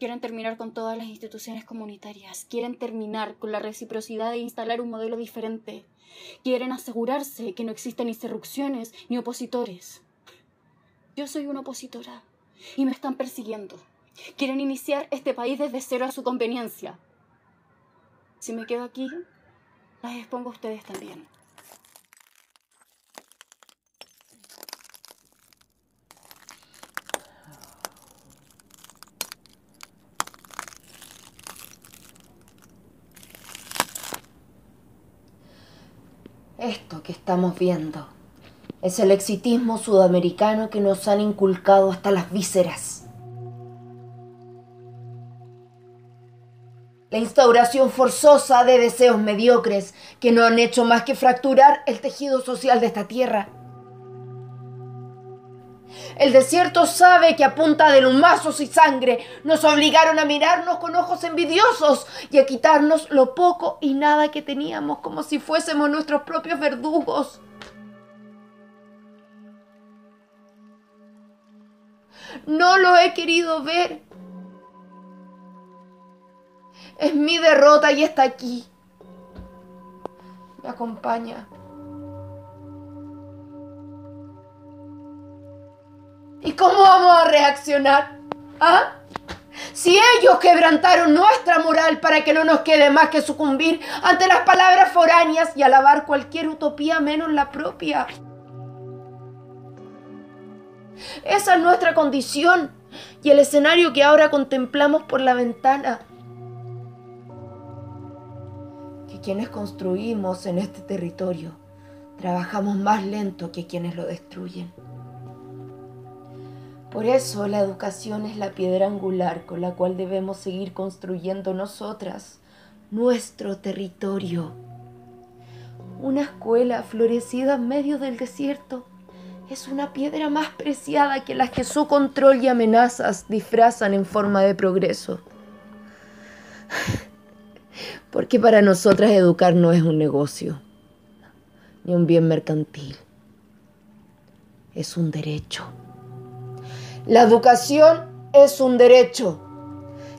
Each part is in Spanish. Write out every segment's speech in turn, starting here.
Quieren terminar con todas las instituciones comunitarias, quieren terminar con la reciprocidad de instalar un modelo diferente, quieren asegurarse que no existen interrupciones ni opositores. Yo soy una opositora y me están persiguiendo. Quieren iniciar este país desde cero a su conveniencia. Si me quedo aquí, las expongo a ustedes también. Esto que estamos viendo es el exitismo sudamericano que nos han inculcado hasta las vísceras. La instauración forzosa de deseos mediocres que no han hecho más que fracturar el tejido social de esta tierra. El desierto sabe que a punta de lumazos y sangre nos obligaron a mirarnos con ojos envidiosos y a quitarnos lo poco y nada que teníamos como si fuésemos nuestros propios verdugos. No lo he querido ver. Es mi derrota y está aquí. Me acompaña. Reaccionar? ¿Ah? Si ellos quebrantaron nuestra moral para que no nos quede más que sucumbir ante las palabras foráneas y alabar cualquier utopía menos la propia. Esa es nuestra condición y el escenario que ahora contemplamos por la ventana. Que quienes construimos en este territorio trabajamos más lento que quienes lo destruyen. Por eso la educación es la piedra angular con la cual debemos seguir construyendo nosotras nuestro territorio. Una escuela florecida en medio del desierto es una piedra más preciada que las que su control y amenazas disfrazan en forma de progreso. Porque para nosotras educar no es un negocio, ni un bien mercantil, es un derecho. La educación es un derecho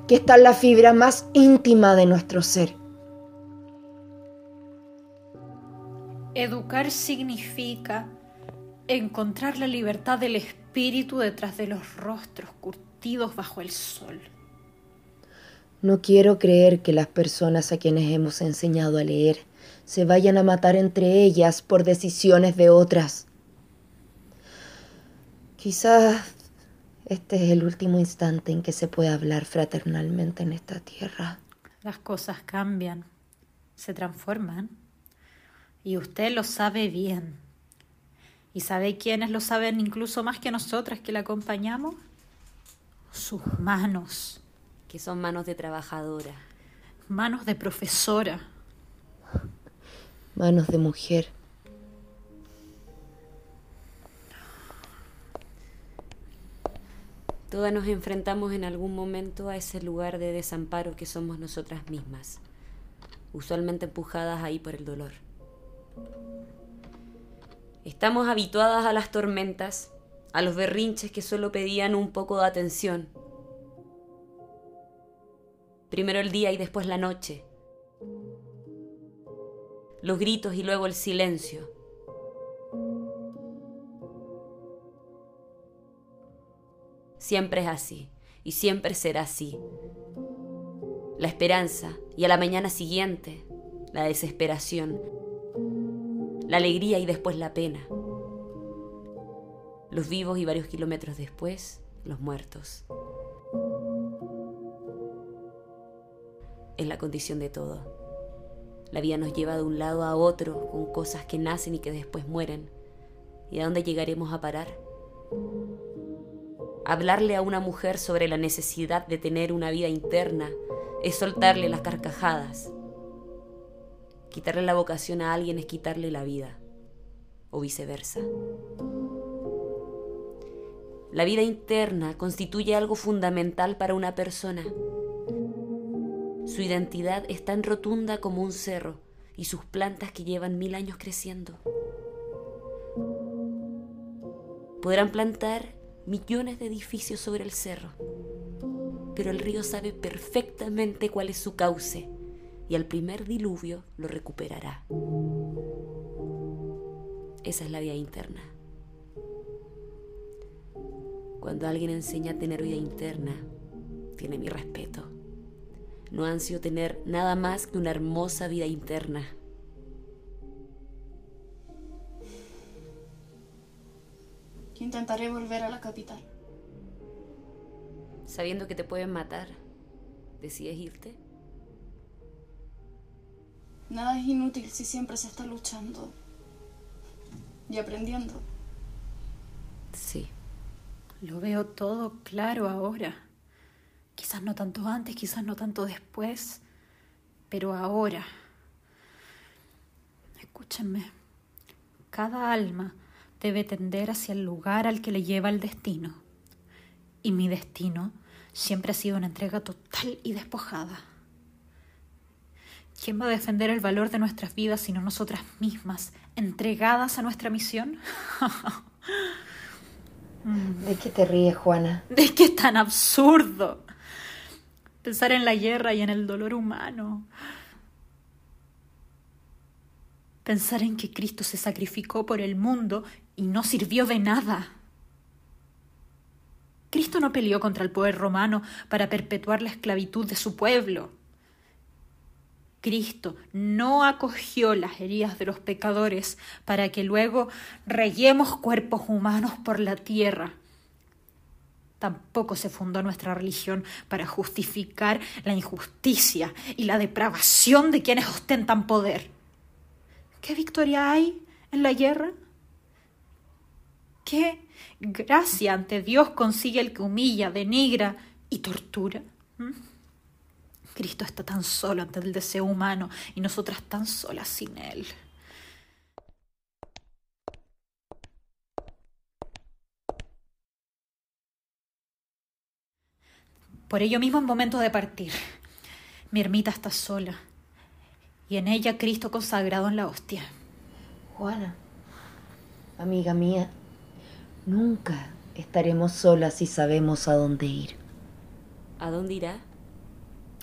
que está en la fibra más íntima de nuestro ser. Educar significa encontrar la libertad del espíritu detrás de los rostros curtidos bajo el sol. No quiero creer que las personas a quienes hemos enseñado a leer se vayan a matar entre ellas por decisiones de otras. Quizás este es el último instante en que se puede hablar fraternalmente en esta tierra. Las cosas cambian, se transforman. Y usted lo sabe bien. ¿Y sabe quiénes lo saben incluso más que nosotras que la acompañamos? Sus manos. Que son manos de trabajadora. Manos de profesora. Manos de mujer. Todas nos enfrentamos en algún momento a ese lugar de desamparo que somos nosotras mismas, usualmente empujadas ahí por el dolor. Estamos habituadas a las tormentas, a los berrinches que solo pedían un poco de atención. Primero el día y después la noche. Los gritos y luego el silencio Siempre es así y siempre será así. La esperanza y a la mañana siguiente la desesperación, la alegría y después la pena. Los vivos y varios kilómetros después, los muertos. Es la condición de todo. La vida nos lleva de un lado a otro con cosas que nacen y que después mueren. ¿Y a dónde llegaremos a parar? Hablarle a una mujer sobre la necesidad de tener una vida interna es soltarle las carcajadas. Quitarle la vocación a alguien es quitarle la vida, o viceversa. La vida interna constituye algo fundamental para una persona. Su identidad es tan rotunda como un cerro y sus plantas que llevan mil años creciendo. Podrán plantar millones de edificios sobre el cerro. pero el río sabe perfectamente cuál es su cauce y al primer diluvio lo recuperará. Esa es la vida interna. Cuando alguien enseña a tener vida interna, tiene mi respeto. No ansio tener nada más que una hermosa vida interna. Intentaré volver a la capital. Sabiendo que te pueden matar, ¿decides irte? Nada es inútil si siempre se está luchando y aprendiendo. Sí. Lo veo todo claro ahora. Quizás no tanto antes, quizás no tanto después, pero ahora. Escúchenme. Cada alma debe tender hacia el lugar al que le lleva el destino. Y mi destino siempre ha sido una entrega total y despojada. ¿Quién va a defender el valor de nuestras vidas sino nosotras mismas, entregadas a nuestra misión? ¿De qué te ríes, Juana? ¿De qué es tan absurdo? Pensar en la guerra y en el dolor humano. Pensar en que Cristo se sacrificó por el mundo y no sirvió de nada. Cristo no peleó contra el poder romano para perpetuar la esclavitud de su pueblo. Cristo no acogió las heridas de los pecadores para que luego reyemos cuerpos humanos por la tierra. Tampoco se fundó nuestra religión para justificar la injusticia y la depravación de quienes ostentan poder. ¿Qué victoria hay en la guerra? ¿Qué gracia ante Dios consigue el que humilla, denigra y tortura? ¿Mm? Cristo está tan solo ante el deseo humano y nosotras tan solas sin Él. Por ello mismo en momento de partir, mi ermita está sola y en ella Cristo consagrado en la hostia. Juana, amiga mía, nunca estaremos solas si sabemos a dónde ir. ¿A dónde irá?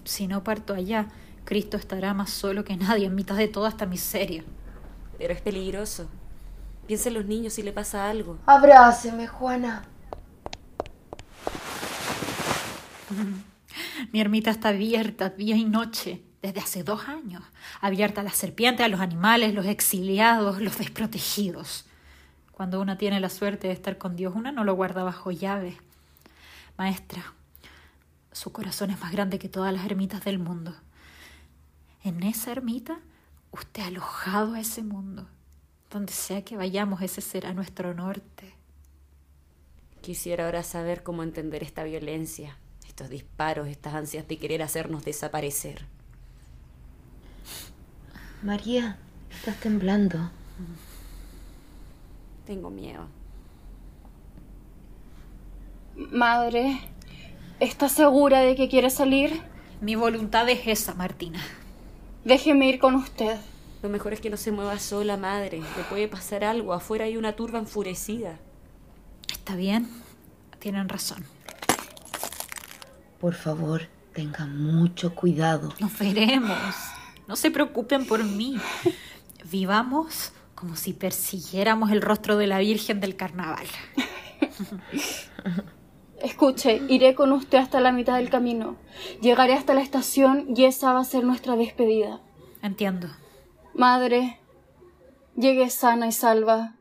Si no parto allá, Cristo estará más solo que nadie en mitad de toda esta miseria. Pero es peligroso. Piensa en los niños si le pasa algo. Abráceme, Juana. Mi ermita está abierta día y noche desde hace dos años, abierta a las serpientes, a los animales, los exiliados, los desprotegidos. Cuando una tiene la suerte de estar con Dios, una no lo guarda bajo llave. Maestra, su corazón es más grande que todas las ermitas del mundo. En esa ermita, usted ha alojado a ese mundo. Donde sea que vayamos, ese será nuestro norte. Quisiera ahora saber cómo entender esta violencia, estos disparos, estas ansias de querer hacernos desaparecer. María, estás temblando. Tengo miedo. Madre, ¿estás segura de que quiere salir? Mi voluntad es esa, Martina. Déjeme ir con usted. Lo mejor es que no se mueva sola, madre. Le puede pasar algo. Afuera hay una turba enfurecida. Está bien. Tienen razón. Por favor, tenga mucho cuidado. Nos veremos. No se preocupen por mí. Vivamos como si persiguiéramos el rostro de la Virgen del Carnaval. Escuche, iré con usted hasta la mitad del camino. Llegaré hasta la estación y esa va a ser nuestra despedida. Entiendo. Madre, llegue sana y salva.